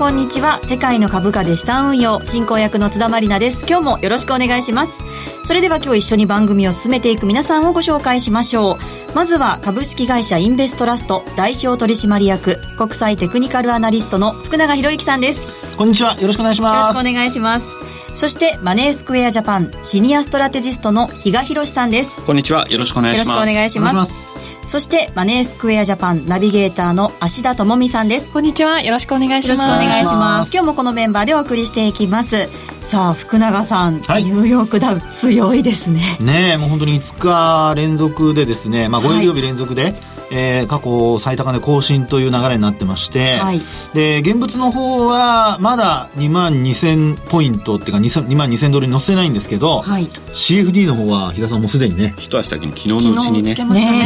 こんにちは。世界の株価で資産運用進行役の津田まりなです。今日もよろしくお願いします。それでは今日一緒に番組を進めていく皆さんをご紹介しましょう。まずは株式会社インベストラスト代表取締役国際テクニカルアナリストの福永博之さんです。こんにちは。よろしくお願いします。よろしくお願いしますそしてマネースクエアジャパンシニアストラテジストの比嘉博さんです。こんにちは。よろしくお願いします。よろしくお願いします。そしてマネースクエアジャパンナビゲーターの芦田智美さんです。こんにちは。よろしくお願いします。よろしくお願いします。今日もこのメンバーでお送りしていきます。さあ福永さん、はい、ニューヨークダウ強いですね。ねもう本当に5日連続でですねまあ5営業日連続で、はいえー、過去最高値更新という流れになってまして、はい、で現物の方はまだ2万2000ポイントっていうか 2, 万2000ドルに乗せないんですけど、はい、CFD の方は日田さんもすでにね一足先に昨日のうちにねつけましたね。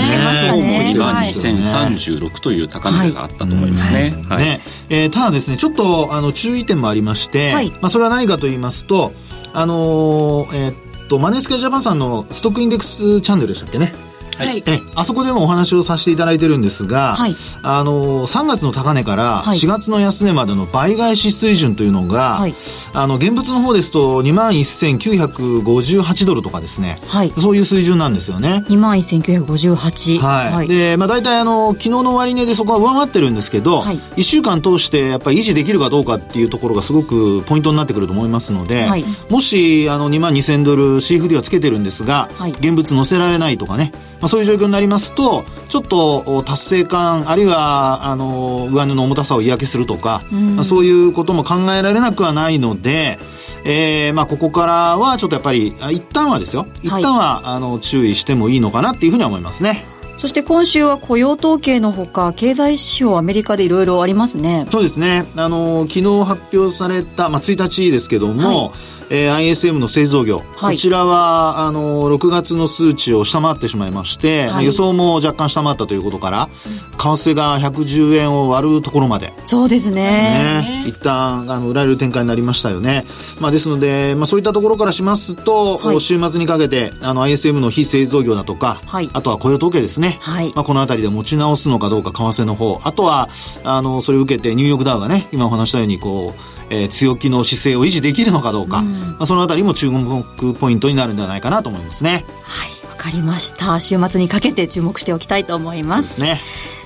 ね2万2036という高値があったと思いますね、はい、ね。えー、ただですねちょっとあの注意点もありまして、はい、まあ、それは何かと言いますとあのー、えー、っとマネースケジャパンさんのストックインデックスチャンネルでしたっけね？はい、えあそこでもお話をさせていただいてるんですが、はい、あの3月の高値から4月の安値までの倍返し水準というのが、はい、あの現物の方ですと2万1958ドルとかですね、はい、そういう水準なんですよね。2万1958はい、はい、で、まあ、大体あの昨日の終値でそこは上回ってるんですけど、はい、1週間通してやっぱり維持できるかどうかっていうところがすごくポイントになってくると思いますので、はい、もしあの2万2000ドル CFD はつけてるんですが、はい、現物載せられないとかねまあ、そういう状況になりますとちょっと達成感あるいはあの上値の重たさを嫌気するとか、まあ、そういうことも考えられなくはないので、えーまあ、ここからはちょっとやっぱり一旦はですよ。一旦は、はい、あの注意してもいいのかなっていうふうには思いますね。そして今週は雇用統計のほか経済指標アメリカでいろいろありますね。そうですね。あの昨日発表された、まあ、1日ですけども、はいえー、ISM の製造業、はい、こちらはあの6月の数値を下回ってしまいまして、はい、予想も若干下回ったということから、為替が110円を割るところまで。そうですね。ね。一旦あの売られる展開になりましたよね、まあ、ですので、まあ、そういったところからしますと、はい、週末にかけてあの ISM の非製造業だとか、はい、あとは雇用統計ですね、はい。まあ、この辺りで持ち直すのかどうか為替の方あとはあのそれを受けてニューヨークダウがね今お話したようにこうえー、強気の姿勢を維持できるのかどうか、うん、まあ、そのあたりも注目ポイントになるんではないかなと思いますね。はい、わかりました。週末にかけて注目しておきたいと思います。そね。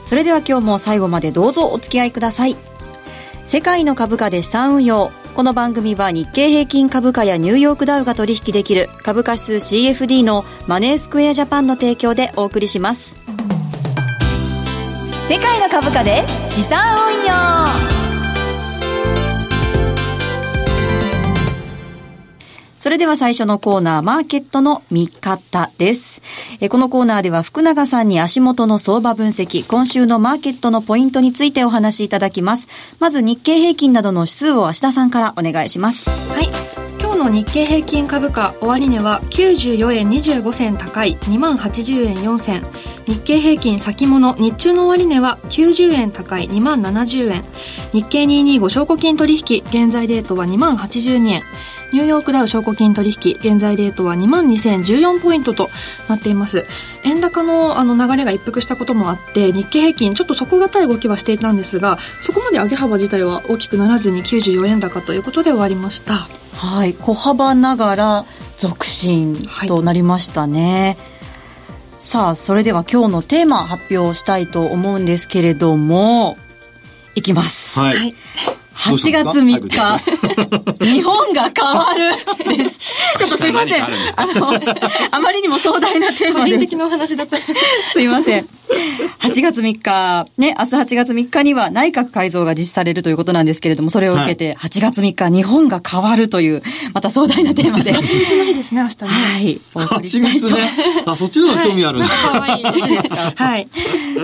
それでは今日も最後までどうぞお付き合いください。世界の株価で資産運用。この番組は日経平均株価やニューヨークダウが取引できる株価指数 CFD のマネースクエアジャパンの提供でお送りします。世界の株価で資産運用それでは最初のコーナー、マーケットの見方です。えこのコーナーでは福永さんに足元の相場分析、今週のマーケットのポイントについてお話しいただきます。まず日経平均などの指数を芦田さんからお願いします。はい。の日経平均株価終値は94円25銭高い2万80円4銭日経平均先物日中の終値は90円高い2万70円日経225証拠金取引現在レートは2万82円ニューヨークダウ証拠金取引、現在レートは22,014ポイントとなっています。円高のあの流れが一服したこともあって、日経平均ちょっと底堅い動きはしていたんですが、そこまで上げ幅自体は大きくならずに94円高ということで終わりました。はい、小幅ながら続伸となりましたね。はいさあ、それでは今日のテーマ発表したいと思うんですけれども、いきます。はい。8月3日、日本が変わるです。ちょっとすいません。あの、あまりにも壮大なテーマで。個人的なお話だった。すいません。8月3日、ね、明日8月3日には内閣改造が実施されるということなんですけれども、それを受けて、8月3日、日本が変わるという、また壮大なテーマで。8月の日ですね、明日ね。はい。8月ね。あ、そっちの方が興味あるんだ。はい。ですか。はい。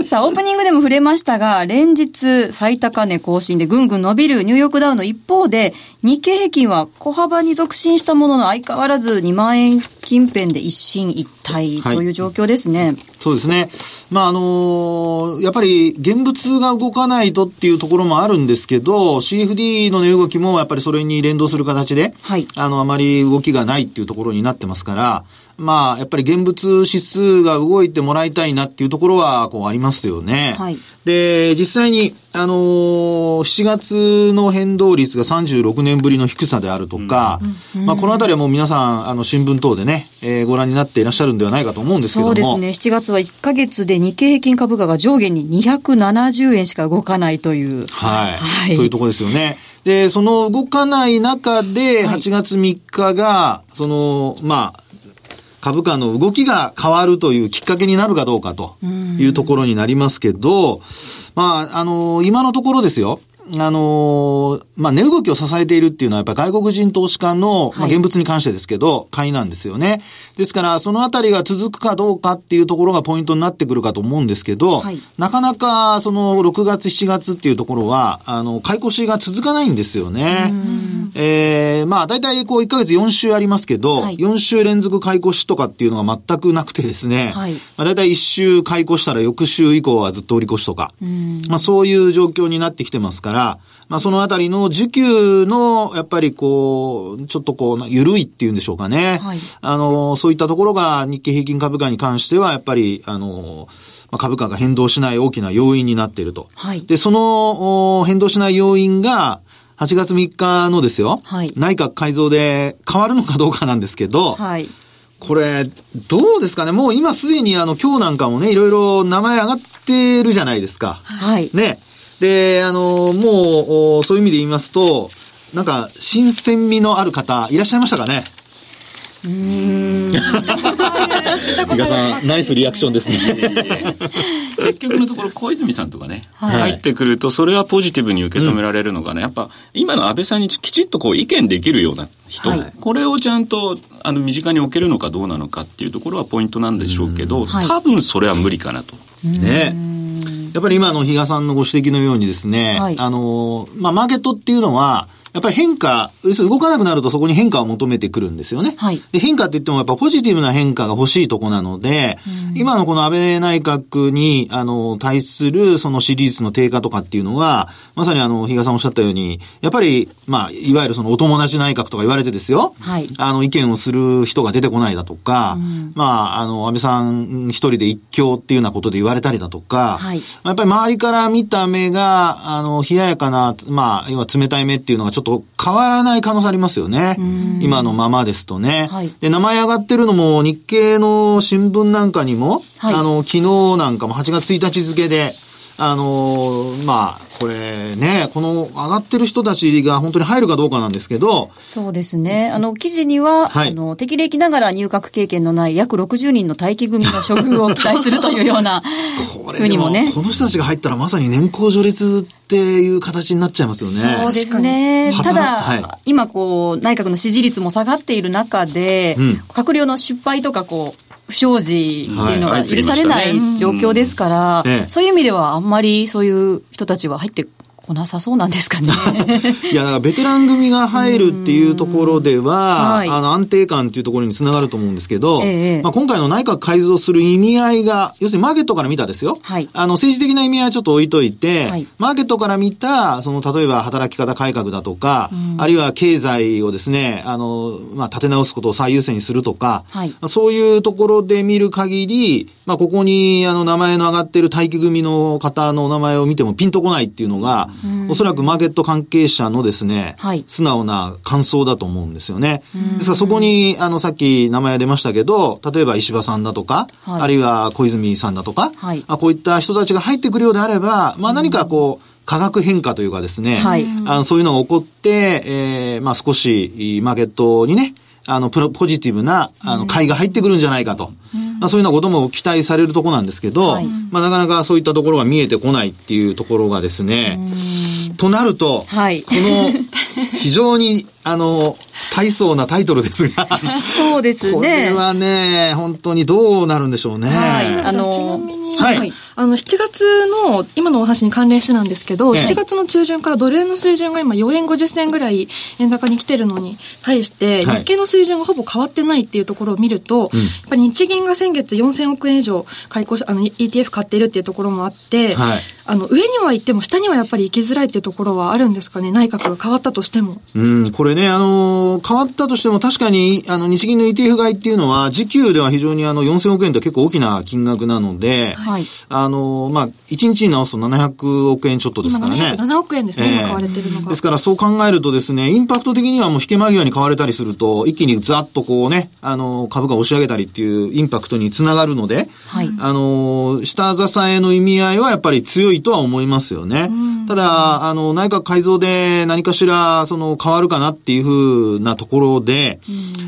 さあ、オープニングでも触れましたが、連日最高値更新でぐんぐん伸びるニューヨークダウの一方で、日経平均は小幅に続伸したものの相変わらず2万円近辺で一進一退という状況ですね。はい、そうですね。まあ、あのー、やっぱり現物が動かないとっていうところもあるんですけど、CFD の値動きもやっぱりそれに連動する形で、はい、あの、あまり動きがないっていうところになってますから、まあ、やっぱり現物指数が動いてもらいたいなっていうところは、こうありますよね。はい。で、実際に、あのー、7月の変動率が36年ぶりの低さであるとか、うん、まあ、このあたりはもう皆さん、あの、新聞等でね、えー、ご覧になっていらっしゃるんではないかと思うんですけども。そうですね。7月は1か月で日経平均株価が上下に270円しか動かないという。はい。はい、というところですよね。で、その動かない中で、8月3日が、その、まあ、株価の動きが変わるというきっかけになるかどうかというところになりますけど、まあ、あの、今のところですよ。あのー、まあ、値動きを支えているっていうのはやっぱり外国人投資家の、まあ、現物に関してですけど、買いなんですよね。ですから、そのあたりが続くかどうかっていうところがポイントになってくるかと思うんですけど、はい、なかなかその6月、7月っていうところは、あの、買い越しが続かないんですよね。ええー、まあ、大体こう1ヶ月4週ありますけど、はい、4週連続買い越しとかっていうのが全くなくてですね、はい、まあ、大体1週買い越したら翌週以降はずっと売り越しとか、まあ、そういう状況になってきてますから、まあ、そのあたりの需給の、やっぱりこう、ちょっとこう、緩いっていうんでしょうかね。はい、あの、そういったところが日経平均株価に関しては、やっぱり、あの、株価が変動しない大きな要因になっていると。はい、で、その変動しない要因が、8月3日のですよ、はい、内閣改造で変わるのかどうかなんですけど、はい、これ、どうですかねもう今すでにあの、今日なんかもね、いろいろ名前上がってるじゃないですか。はい。ね。で、あの、もう、そういう意味で言いますと、なんか、新鮮味のある方、いらっしゃいましたかね？うん。比嘉さん、ナイスリアクションですね。結局のところ、小泉さんとかね、はい、入ってくると、それはポジティブに受け止められるのがね、やっぱ、今の安倍さんにきちっとこう意見できるような人、はい、これをちゃんと、あの、身近に置けるのかどうなのかっていうところはポイントなんでしょうけど、多分それは無理かなと。ね。やっぱり今の比嘉さんのご指摘のようにですね、はい、あの、まあ、マーケットっていうのは、やっぱり変化、要するに動かなくなるとそこに変化を求めてくるんですよね。はい、で変化って言ってもやっぱポジティブな変化が欲しいとこなので、うん、今のこの安倍内閣に、あの、対するその支持率の低下とかっていうのは、まさにあの、比嘉さんおっしゃったように、やっぱり、まあ、いわゆるそのお友達内閣とか言われてですよ。はい。あの、意見をする人が出てこないだとか、うん、まあ、あの、安倍さん一人で一強っていうようなことで言われたりだとか、はい。やっぱり周りから見た目が、あの、冷ややかな、まあ、要は冷たい目っていうのがちょっと変わらない可能性ありますよね。今のままですとね。はい、で、名前上がってるのも日経の新聞なんかにも、はい、あの、昨日なんかも8月1日付で、あのー、まあ、これね、この上がってる人たちが本当に入るかどうかなんですけど。そうですね。あの、記事には、はい、あの、適齢期ながら入閣経験のない約60人の待機組の処遇を期待するというような、これにもね。この人たちが入ったらまさに年功序列っていう形になっちゃいますよね。そうですね。ただ、はい、今こう、内閣の支持率も下がっている中で、うん、閣僚の失敗とかこう、不祥事っていうのが許されない状況ですから、そういう意味ではあんまりそういう人たちは入ってこなさそうなんですかね。いや、だからベテラン組が入るっていうところでは、はい、あの安定感っていうところにつながると思うんですけど、えまあ、今回の内閣改造する意味合いが、要するにマーケットから見たですよ。はい、あの政治的な意味合いはちょっと置いといて、はい、マーケットから見た、その例えば働き方改革だとか、うん、あるいは経済をですね、あの、まあ、立て直すことを最優先にするとか、はい、そういうところで見る限り、まあ、ここに、あの、名前の上がっている待機組の方のお名前を見てもピンとこないっていうのが、おそらくマーケット関係者のですね、はい、素直な感想だと思うんですよね。ですからそこに、あの、さっき名前出ましたけど、例えば石破さんだとか、はい、あるいは小泉さんだとか、はい、あこういった人たちが入ってくるようであれば、まあ何かこう、価格変化というかですね、はい、あのそういうのが起こって、えー、まあ少し、マーケットにね、あの、ポジティブな、あの、買いが入ってくるんじゃないかと。まあ、そういうようなことも期待されるところなんですけど、はい、まあ、なかなかそういったところが見えてこないっていうところがですね、となると、はい、この、非常に、あの、大層なタイトルですが、そうですね。これはね、本当にどうなるんでしょうね。はい、あの、ちなみに、はい、あの、7月の、今のお話に関連してなんですけど、ええ、7月の中旬からドル円の水準が今4円50銭ぐらい円高に来てるのに対して、日経の水準がほぼ変わってないっていうところを見ると、やっぱり日銀が先月4000億円以上買い越し、あの、ETF 買っているっていうところもあって、はい、あの、上には行っても下にはやっぱり行きづらいっていうところはあるんですかね？内閣が変わったとしても。うん、これね、あの、変わったとしても確かに、あの、日銀の ETF 買いっていうのは、時給では非常にあの、4000億円って結構大きな金額なので、はい。あの、まあ、1日に直すと700億円ちょっとですからね。7億円ですね、えー、今買われてるのが。ですからそう考えるとですね、インパクト的にはもう引け間際に買われたりすると、一気にざっとこうね、あの、株価を押し上げたりっていうインパクトにつながるので、はい。あの、下支えの意味合いはやっぱり強いとは思いますよね。ただ、あの、内閣改造で何かしら、その、変わるかなっていうふうなところで、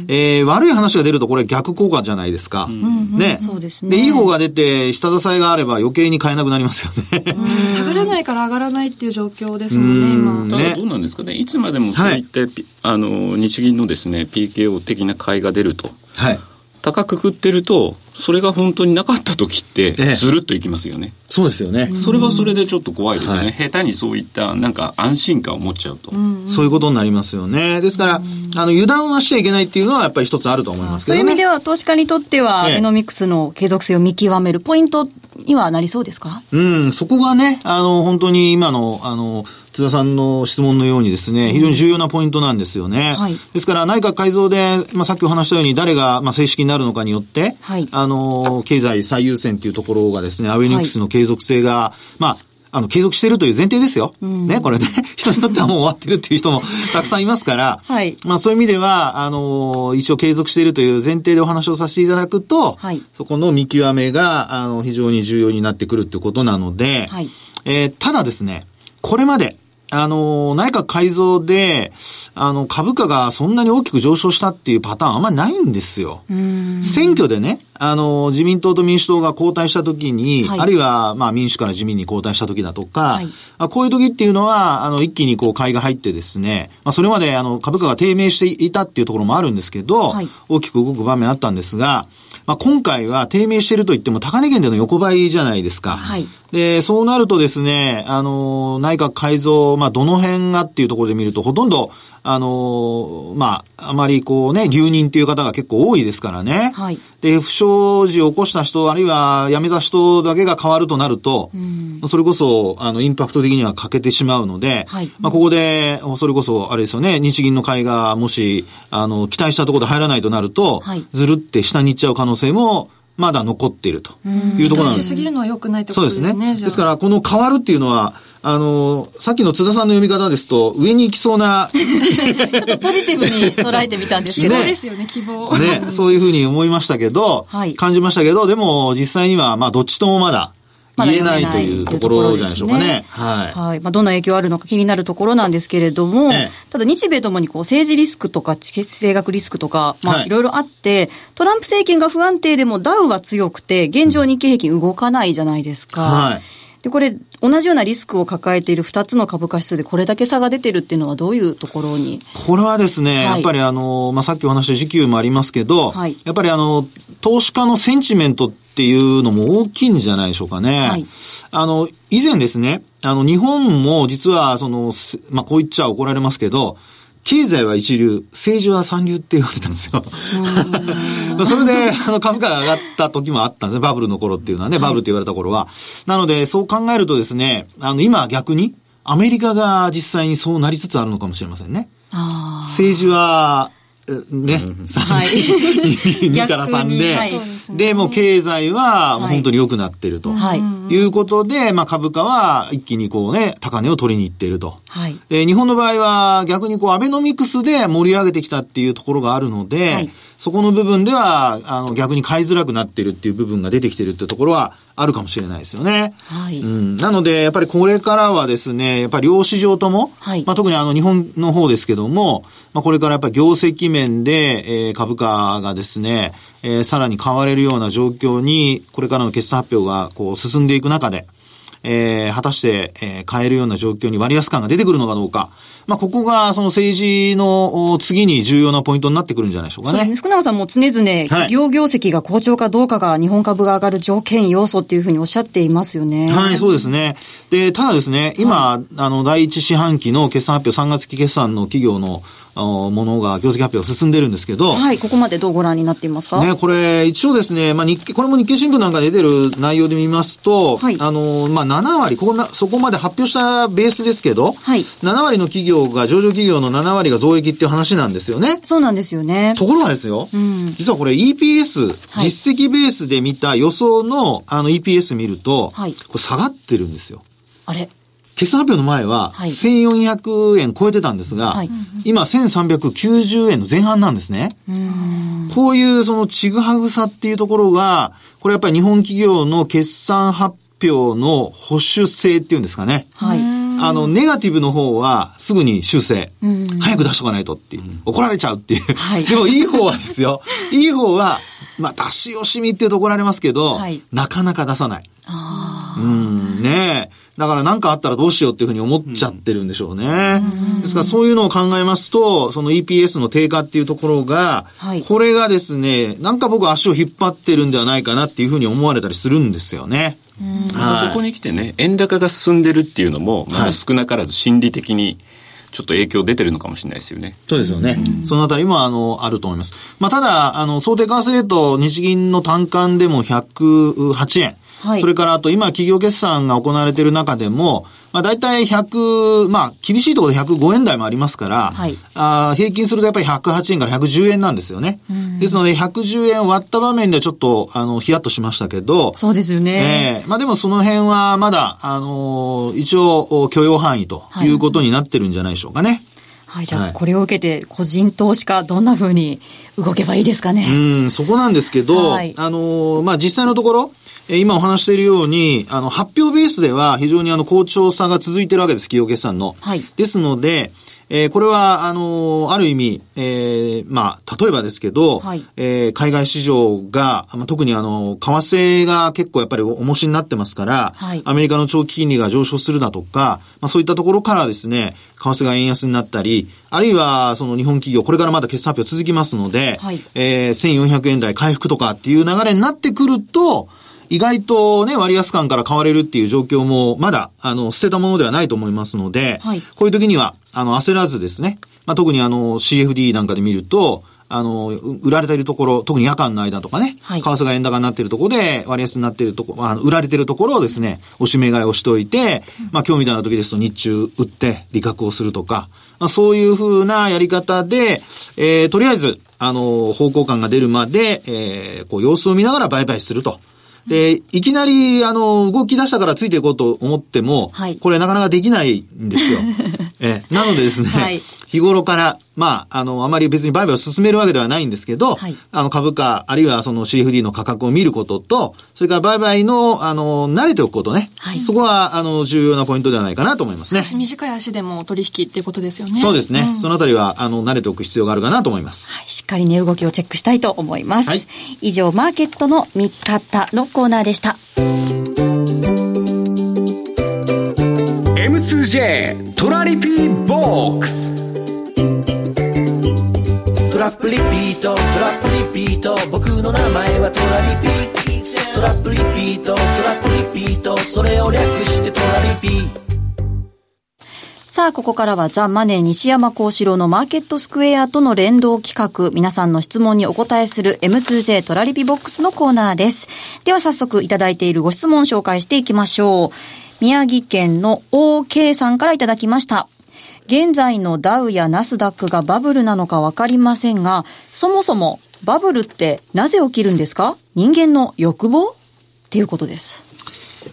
えー、悪い話が出るとこれ逆効果じゃないですか。ね。そうですね。で、いい方が出て、下支えがあれば余計に買えなくなりますよね。下がらないから上がらないっていう状況ですもんね、今。ただどうなんですかね。いつまでもそういって、はい、あの、日銀のですね、PKO 的な買いが出ると。はい。高くくってると、それが本当になかった時って、ずるっといきますよね、ええ、そうですよね。それはそれでちょっと怖いですよね。はい、下手にそういったなんか安心感を持っちゃうと。そういうことになりますよね。ですから、あの、油断はしちゃいけないっていうのはやっぱり一つあると思いますけどね。そういう意味では投資家にとっては、え、エノミクスの継続性を見極めるポイントにはなりそうですか？うん、そこがね、あの、本当に今の、あの、津田さんの質問のようにですね、非常に重要なポイントなんですよね。はい、ですから内閣改造で、まあ、さっきお話したように誰が、まあ、正式になるのかによって、はい、あの、経済最優先っていうところがですね、アベニクスの継続性が、まあ、あの、継続しているという前提ですよ。うん、ね、これね、人にとってはもう終わってるっていう人も たくさんいますから、はい、まあそういう意味では、あの、一応継続しているという前提でお話をさせていただくと、はい、そこの見極めが、あの、非常に重要になってくるっていうことなので、はい、えー、ただですね、これまで、あの、内閣改造で、あの、株価がそんなに大きく上昇したっていうパターンあんまりないんですよ。選挙でね、あの、自民党と民主党が交代した時に、はい、あるいは、まあ民主から自民に交代した時だとか、はい、あこういう時っていうのは、あの、一気にこう買いが入ってですね、まあそれまであの、株価が低迷していたっていうところもあるんですけど、はい、大きく動く場面あったんですが、まあ今回は低迷していると言っても高値圏での横ばいじゃないですか。はい、で、そうなるとですね、あの、内閣改造、まあ、どの辺がっていうところで見ると、ほとんど、あの、まあ、あまりこうね、留任っていう方が結構多いですからね。はい。で、不祥事を起こした人、あるいは辞めた人だけが変わるとなると、うん、それこそ、あの、インパクト的には欠けてしまうので、はい。まあ、ここで、それこそ、あれですよね、日銀の会がもし、あの、期待したところで入らないとなると、はい。ずるって下に行っちゃう可能性も、まだ残っているというところなんです。しすぎるのは良くないってことですね。そうですね。ですから、この変わるっていうのは、あの、さっきの津田さんの読み方ですと、上に行きそうな。ちょっとポジティブに捉えてみたんですけど。希望ですよね、希望。ね、そういうふうに思いましたけど、はい、感じましたけど、でも実際には、まあ、どっちともまだ、言えないというところじゃないでしょうかね。はい。はい。まあ、どんな影響あるのか気になるところなんですけれども、ええ、ただ日米ともにこう政治リスクとか地政学リスクとか、まあ、いろいろあって、トランプ政権が不安定でもダウは強くて、現状日経平均動かないじゃないですか。はい。で、これ、同じようなリスクを抱えている2つの株価指数でこれだけ差が出てるっていうのはどういうところに？これはですね、はい、やっぱりあの、まあ、さっきお話した時給もありますけど、はい、やっぱりあの、投資家のセンチメントっていうのも大きいんじゃないでしょうかね。はい、あの、以前ですね、あの、日本も実は、その、まあ、こう言っちゃ怒られますけど、経済は一流、政治は三流って言われたんですよ。それで、あの、株価が上がった時もあったんですね。バブルの頃っていうのはね、バブルって言われた頃は。なので、そう考えるとですね、あの、今逆に、アメリカが実際にそうなりつつあるのかもしれませんね。政治は、ね、はい、2から3で、はい、で、もう経済は本当に良くなってると。はい。いうことで、まあ株価は一気にこうね、高値を取りに行っていると。はい。で、日本の場合は逆にこうアベノミクスで盛り上げてきたっていうところがあるので、はい、そこの部分では、あの逆に買いづらくなってるっていう部分が出てきてるっていうところはあるかもしれないですよね。はい。うん。なので、やっぱりこれからはですね、やっぱり両市場とも、はい。まあ特にあの日本の方ですけども、まあこれからやっぱり業績面で、えー、株価がですね、えー、さらに買われるような状況に、これからの決算発表がこう進んでいく中で、えー、果たして、えー、買えるような状況に割安感が出てくるのかどうか。まあ、ここが、その政治の次に重要なポイントになってくるんじゃないでしょうかね。ね福永さんも常々、企業業績が好調かどうかが日本株が上がる条件要素っていうふうにおっしゃっていますよね。はい、そうですね。で、ただですね、今、はい、あの、第一四半期の決算発表、3月期決算の企業のものが業績発表進んでるんですけど。はい、ここまでどうご覧になっていますか？ね、これ、一応ですね、まあ日経、これも日経新聞なんかで出てる内容で見ますと、はい、あの、まあ7割、ここそこまで発表したベースですけど、はい、7割の企業が、上場企業の7割が増益っていう話なんですよね。そうなんですよね。ところがですよ、うん、実はこれ EPS、実績ベースで見た予想のあの EPS 見ると、はい、これ下がってるんですよ。あれ？決算発表の前は、1400円超えてたんですが、はい、今1390円の前半なんですね。こういうそのちぐはぐさっていうところが、これやっぱり日本企業の決算発表の保守性っていうんですかね。はい。あの、ネガティブの方はすぐに修正。早く出しとかないとっていう。怒られちゃうっていう。はい、でもいい方はですよ。いい方は、まあ、出し惜しみって言うと怒られますけど、はい、なかなか出さない。うん、ねえ。だから何かあったらどうしようっていうふうに思っちゃってるんでしょうね。うん、ですからそういうのを考えますと、その EPS の低下っていうところが、はい、これがですね、なんか僕足を引っ張ってるんではないかなっていうふうに思われたりするんですよね。はい、ここに来てね、円高が進んでるっていうのも、まだ少なからず心理的に、ちょっと影響出てるのかもしれないですよね。そうですよね。うん、そのあたりも、あの、あると思います。まあ、ただ、あの、想定為替レート、日銀の単管でも108円。はい、それからあと今企業決算が行われている中でも、まあ大体100、まあ厳しいところで105円台もありますから、はい、あ平均するとやっぱり108円から110円なんですよね。ですので110円割った場面でちょっと、あの、ヒヤッとしましたけど、そうですよね。えー、まあでもその辺はまだ、あのー、一応許容範囲ということになってるんじゃないでしょうかね。はい、じゃあ、これを受けて、個人投資家、どんなふうに動けばいいですかね。うん、そこなんですけど、はい、あのー、まあ、実際のところ、今お話しているように、あの、発表ベースでは非常にあの、好調さが続いてるわけです、企業決算の。はい。ですので、えー、これは、あのー、ある意味、えー、まあ、例えばですけど、はい、えー、海外市場が、まあ、特にあの、為替が結構やっぱり重しになってますから、はい、アメリカの長期金利が上昇するだとか、まあ、そういったところからですね、為替が円安になったり、あるいは、その日本企業、これからまだ決算発表続きますので、はい、えー、1400円台回復とかっていう流れになってくると、意外とね、割安感から買われるっていう状況も、まだ、あの、捨てたものではないと思いますので、はい、こういう時には、あの、焦らずですね、まあ、特にあの、CFD なんかで見ると、あの、売られているところ、特に夜間の間とかね、はい、為替が円高になっているところで、割安になっているところ、あの売られているところをですね、おしめ買いをしておいて、まあ今日みたいな時ですと日中売って利確をするとか、まあそういうふうなやり方で、えー、とりあえず、あの、方向感が出るまで、えー、こう様子を見ながら売買すると。で、いきなり、あの、動き出したからついていこうと思っても、はい、これなかなかできないんですよ。えなのでですね、はい、日頃から、まあ、あの、あまり別に売買を進めるわけではないんですけど、はい、あの、株価、あるいはその CFD の価格を見ることと、それから売買の、あの、慣れておくことね。はい、そこは、あの、重要なポイントではないかなと思いますね。短い足でも取引っていうことですよね。そうですね。うん、そのあたりは、あの、慣れておく必要があるかなと思います。はい、しっかり値動きをチェックしたいと思います。はい、以上、マーケットの見方のコーナーでした。M2J トラリピーボックス。トラップリピートトラップリピート。僕の名前はトラリピトラップリピートトラップリピート。それを略してトラリピ。さあ、ここからはザ・マネー西山幸四郎のマーケットスクエアとの連動企画、皆さんの質問にお答えする M2J トラリピボックスのコーナーです。では早速いただいているご質問紹介していきましょう。宮城県の OK さんからいただきました。現在のダウやナスダックがバブルなのかわかりませんが、そもそもバブルってなぜ起きるんですか？人間の欲望？っていうことです。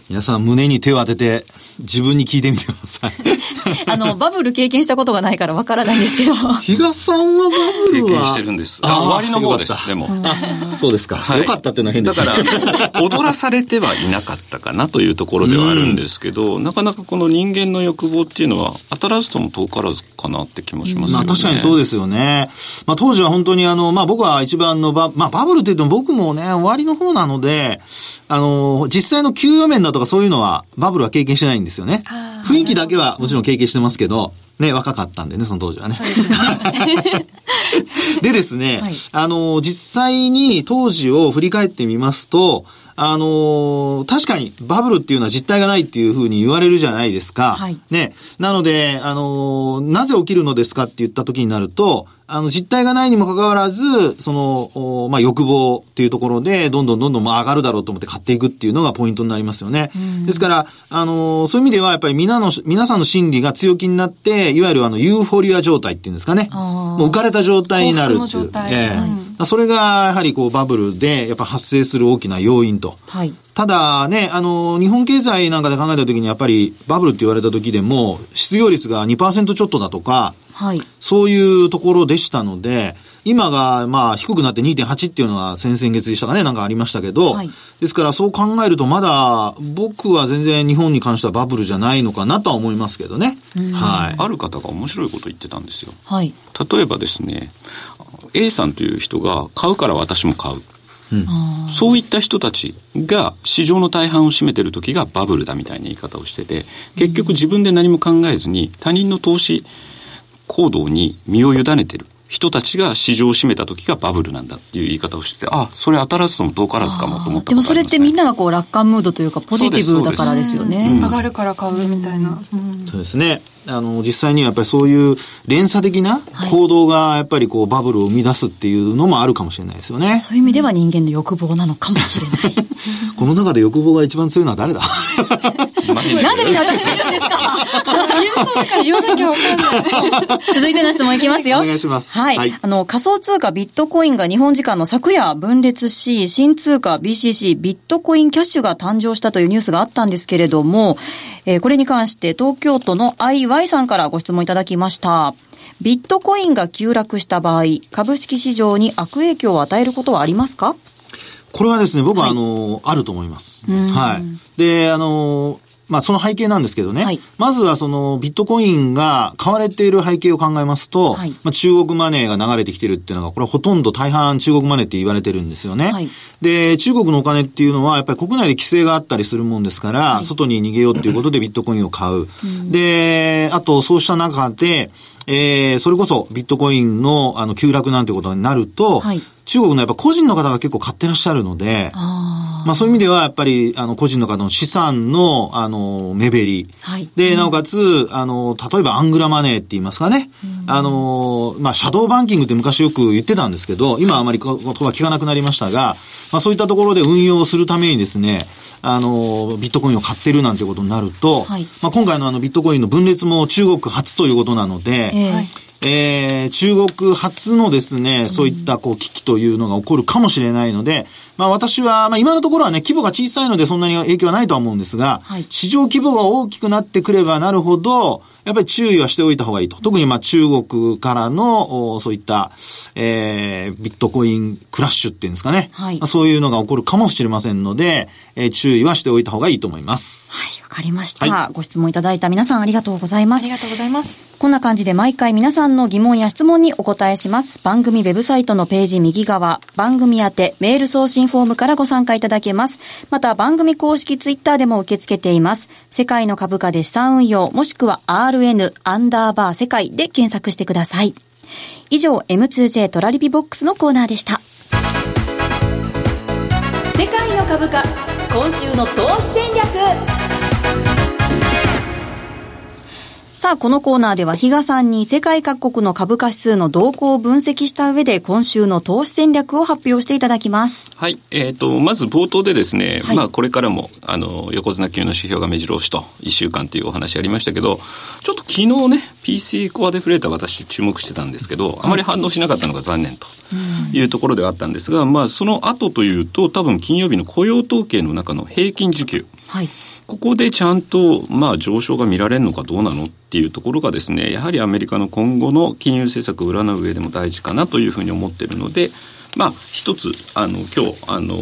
皆さん胸に手を当てて自分に聞いてみてください。あの、バブル経験したことがないからわからないんですけど。比嘉さんはバブルは？経験してるんです。あ、終わりの方です、でも。そうですか。はい、よかったっていうのは変ですだから、踊らされてはいなかったかなというところではあるんですけど、なかなかこの人間の欲望っていうのは、当たらずとも遠からずかなって気もしますよね。まあ確かにそうですよね。まあ当時は本当にあの、まあ僕は一番のバ、まあバブルって言っても僕もね、終わりの方なので、あの、実際の給与面だとかそういうのは、バブルは経験してないんですよね。雰囲気だけはもちろん経験してますけど、ね、若かったんでね、その当時はね。でですね、はい、あの、実際に当時を振り返ってみますと、あのー、確かにバブルっていうのは実態がないっていうふうに言われるじゃないですか。はい。ね。なので、あのー、なぜ起きるのですかって言った時になると、あの、実態がないにもかかわらず、その、まあ、欲望っていうところで、どんどんどんどんまあ上がるだろうと思って買っていくっていうのがポイントになりますよね。ですから、あの、そういう意味では、やっぱり皆の、皆さんの心理が強気になって、いわゆるあの、ユーフォリア状態っていうんですかね。もう浮かれた状態になるっていう。ええー、それが、やはりこう、バブルで、やっぱ発生する大きな要因と。はい。ただね、あの、日本経済なんかで考えたときに、やっぱりバブルって言われた時でも、失業率が2%ちょっとだとか、はい、そういうところでしたので、今が、まあ、低くなって2.8っていうのは先々月でしたかね、なんかありましたけど、はい、ですからそう考えるとまだ、僕は全然日本に関してはバブルじゃないのかなとは思いますけどね。はい。ある方が面白いこと言ってたんですよ。はい。例えばですね、A さんという人が買うから私も買う。うん、そういった人たちが市場の大半を占めてる時がバブルだみたいな言い方をしてて、結局自分で何も考えずに他人の投資行動に身を委ねてる。人たちが市場を占めた時がバブルなんだっていう言い方をしてあそれ当たらずとも遠からずかもと思った、ね、でもそれってみんながこう楽観ムードというかポジティブだからですよね、うん、上がるから買うみたいな、うん、そうですね。あの実際にはやっぱりそういう連鎖的な行動がやっぱりこうバブルを生み出すっていうのもあるかもしれないですよね。そういう意味では人間の欲望なのかもしれない。この中で欲望が一番強いのは誰だ？なんでみんな私見るんですか？言うそうだから言わなきゃわかんない。続いての質問いきますよ。お願いします。はい。はい、あの、仮想通貨ビットコインが日本時間の昨夜分裂し、新通貨 BCC ビットコインキャッシュが誕生したというニュースがあったんですけれども、えー、これに関して東京都の IY さんからご質問いただきました。ビットコインが急落した場合、株式市場に悪影響を与えることはありますか？これはですね、僕は、あの、あると思います。はい。で、あの、まあその背景なんですけどね。はい、まずはそのビットコインが買われている背景を考えますと、はい、まあ中国マネーが流れてきてるっていうのが、これはほとんど大半中国マネーって言われてるんですよね。はい、で、中国のお金っていうのはやっぱり国内で規制があったりするもんですから、外に逃げようっていうことでビットコインを買う。で、あとそうした中で、えー、それこそビットコインのあの急落なんてことになると、はい、中国のやっぱ個人の方が結構買ってらっしゃるので、あまあそういう意味ではやっぱりあの個人の方の資産のあの目減り。はい、で、なおかつ、あの、例えばアングラマネーって言いますかね。あの、まあシャドーバンキングって昔よく言ってたんですけど、今はあまり言葉聞かなくなりましたが、まあそういったところで運用するためにですね、あの、ビットコインを買ってるなんてことになると、はい、まあ今回のあのビットコインの分裂も中国初ということなので、えーえー、中国初のですね、そういったこう危機というのが起こるかもしれないので、まあ私は、まあ今のところはね、規模が小さいのでそんなに影響はないとは思うんですが、はい、市場規模が大きくなってくればなるほど、やっぱり注意はしておいた方がいいと。特にまあ中国からの、そういった、えー、ビットコインクラッシュっていうんですかね。はい、そういうのが起こるかもしれませんので、えー、注意はしておいた方がいいと思います。はい、わかりました、はい、ご質問いただいた皆さんありがとうございます。ありがとうございます。こんな感じで毎回皆さんの疑問や質問にお答えします。番組ウェブサイトのページ右側、番組宛てメール送信フォームからご参加いただけます。また番組公式ツイッターでも受け付けています。世界の株価で資産運用、もしくは RN アンダーバー世界で検索してください。以上、M2J トラリピボックスのコーナーでした。世界の株価、今週の投資戦略。さあ、このコーナーでは、比嘉さんに世界各国の株価指数の動向を分析した上で、今週の投資戦略を発表していただきます。はい。えっ、ー、と、まず冒頭でですね、はい、まあ、これからも、あの、横綱級の指標が目白押しと、1週間というお話ありましたけど、ちょっと昨日ね、PC コアデフレーター私注目してたんですけど、あまり反応しなかったのが残念というところではあったんですが、まあ、その後というと、多分金曜日の雇用統計の中の平均時給。はい。ここでちゃんと、まあ、上昇が見られるのかどうなのっていうところがですね、やはりアメリカの今後の金融政策を占う上でも大事かなというふうに思っているので、まあ、一つ、あの、今日、あの、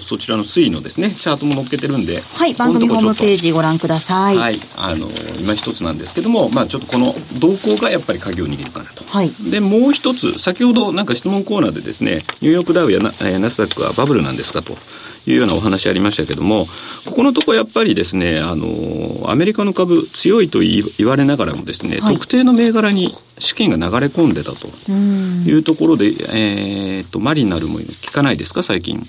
そちらの推移のですね、チャートも載っけてるんで、はい、番組ホームページご覧ください。はい、あの、今一つなんですけども、まあ、ちょっとこの動向がやっぱり鍵を握るかなと。はい。で、もう一つ、先ほどなんか質問コーナーでですね、ニューヨークダウやナナスダックはバブルなんですかと。いうようなお話ありましたけども、ここのとこやっぱりですね、あの、アメリカの株強いと言われながらもですね、はい、特定の銘柄に資金が流れ込んでたというところで、えっ、と、マリナルも聞かないですか、最近。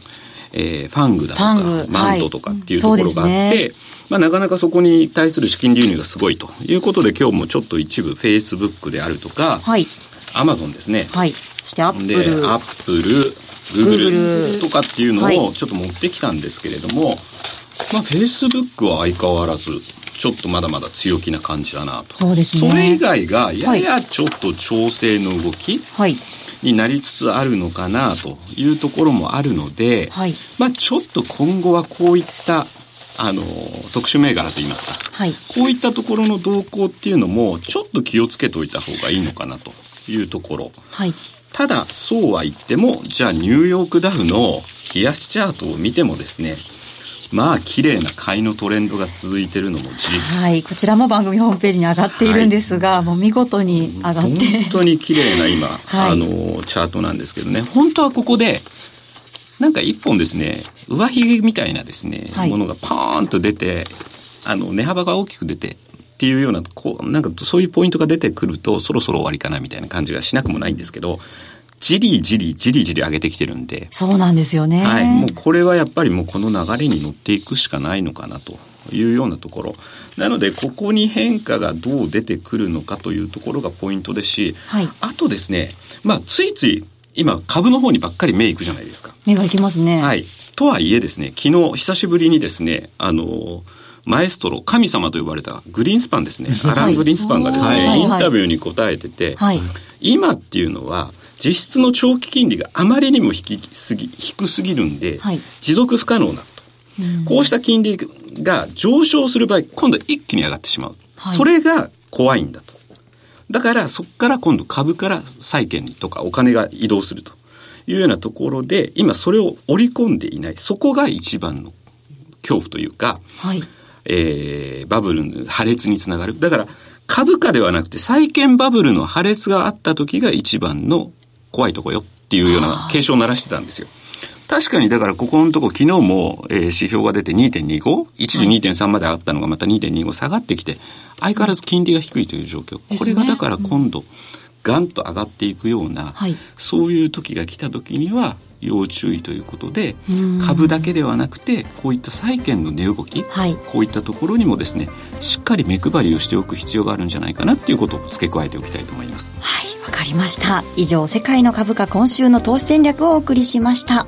えー、ファングだとか、マントとかっていうところがあって、はいね、まあ、なかなかそこに対する資金流入がすごいということで、今日もちょっと一部、フェイスブックであるとか、はい、アマゾンですね。はい。そしてアップル。アップル、グーグルとかっていうのをちょっと持ってきたんですけれども、はい、まあ、フェイスブックは相変わらず、ちょっとまだまだ強気な感じだなと。そうですね。それ以外が、ややちょっと調整の動き。はい。になりつつあるのかなというところもあるので、はい、まあちょっと今後はこういったあの特殊銘柄といいますか、はい、こういったところの動向っていうのもちょっと気をつけておいた方がいいのかなというところ、はい、ただそうは言ってもじゃあニューヨークダウの冷やしチャートを見てもですねまあ綺麗な買いのトレンドが続いているのも事実。はいこちらも番組ホームページに上がっているんですが、はい、もう見事に上がって。本当に綺麗な今、はい、あのチャートなんですけどね。本当はここでなんか一本ですね上髭みたいなですね、はい、ものがパーンと出てあの値幅が大きく出てっていうようなこうなんかそういうポイントが出てくるとそろそろ終わりかなみたいな感じがしなくもないんですけどじりじりじりじり上げてきてるんで。そうなんですよね。はい。もうこれはやっぱりもうこの流れに乗っていくしかないのかなというようなところ。なので、ここに変化がどう出てくるのかというところがポイントですし、はい、あとですね、まあ、ついつい今株の方にばっかり目いくじゃないですか。目がいきますね。はい。とはいえですね、昨日久しぶりにですね、あの、マエストロ、神様と呼ばれたグリーンスパンですね。アラン・グリーンスパンがですね、はい、インタビューに答えてて、はい、今っていうのは、実質の長期金利があまりにも低すぎ低すぎるんで、はい、持続不可能だと、うん、こうした金利が上昇する場合今度一気に上がってしまう、はい、それが怖いんだと。だからそこから今度株から債券とかお金が移動すると。いうようなところで今それを織り込んでいない。そこが一番の恐怖というか、はい、えー、バブルの破裂につながる。だから株価ではなくて債券バブルの破裂があった時が一番の怖いとこよっていうような警鐘を鳴らしてたんですよ。確かにだからここのとこ昨日も、えー、指標が出て2.25一時2.3まで上がったのがまた2.25下がってきて相変わらず金利が低いという状況、これがだから今度、ガンと上がっていくような、はい、そういう時が来た時には要注意ということで株だけではなくてこういった債券の値動き、はい、こういったところにもですねしっかり目配りをしておく必要があるんじゃないかなっていうことを付け加えておきたいと思います。はいわかりました。以上世界の株価今週の投資戦略をお送りしました。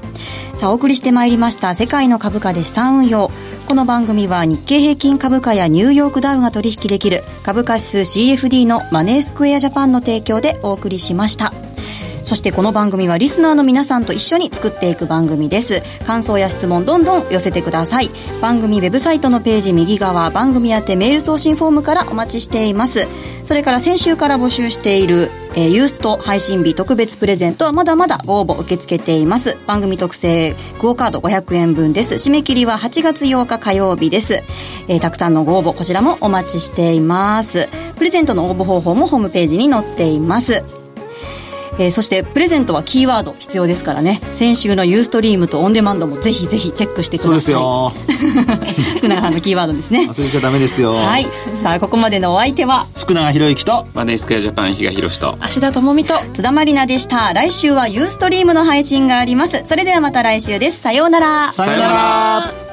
さあお送りしてまいりました世界の株価で資産運用。この番組は日経平均株価やニューヨークダウが取引できる株価指数 CFD のマネースクエアジャパンの提供でお送りしました。そしてこの番組はリスナーの皆さんと一緒に作っていく番組です。感想や質問どんどん寄せてください。番組ウェブサイトのページ右側番組宛てメール送信フォームからお待ちしています。それから先週から募集しているえー、ユースト配信日特別プレゼントはまだまだご応募受け付けています。番組特製クオカード500円分です。締め切りは8月8日火曜日です、えー、たくさんのご応募こちらもお待ちしています。プレゼントの応募方法もホームページに載っています。えー、そしてプレゼントはキーワード必要ですからね。先週のユーストリームとオンデマンドもぜひぜひチェックしてください。そうですよ。福永さんのキーワードですね。忘れちゃダメですよ。はい。さあここまでのお相手は福永博之とマネースクエアジャパン比嘉宏と芦田智美と津田まりなでした。来週はユーストリームの配信があります。それではまた来週です。さようなら。さようなら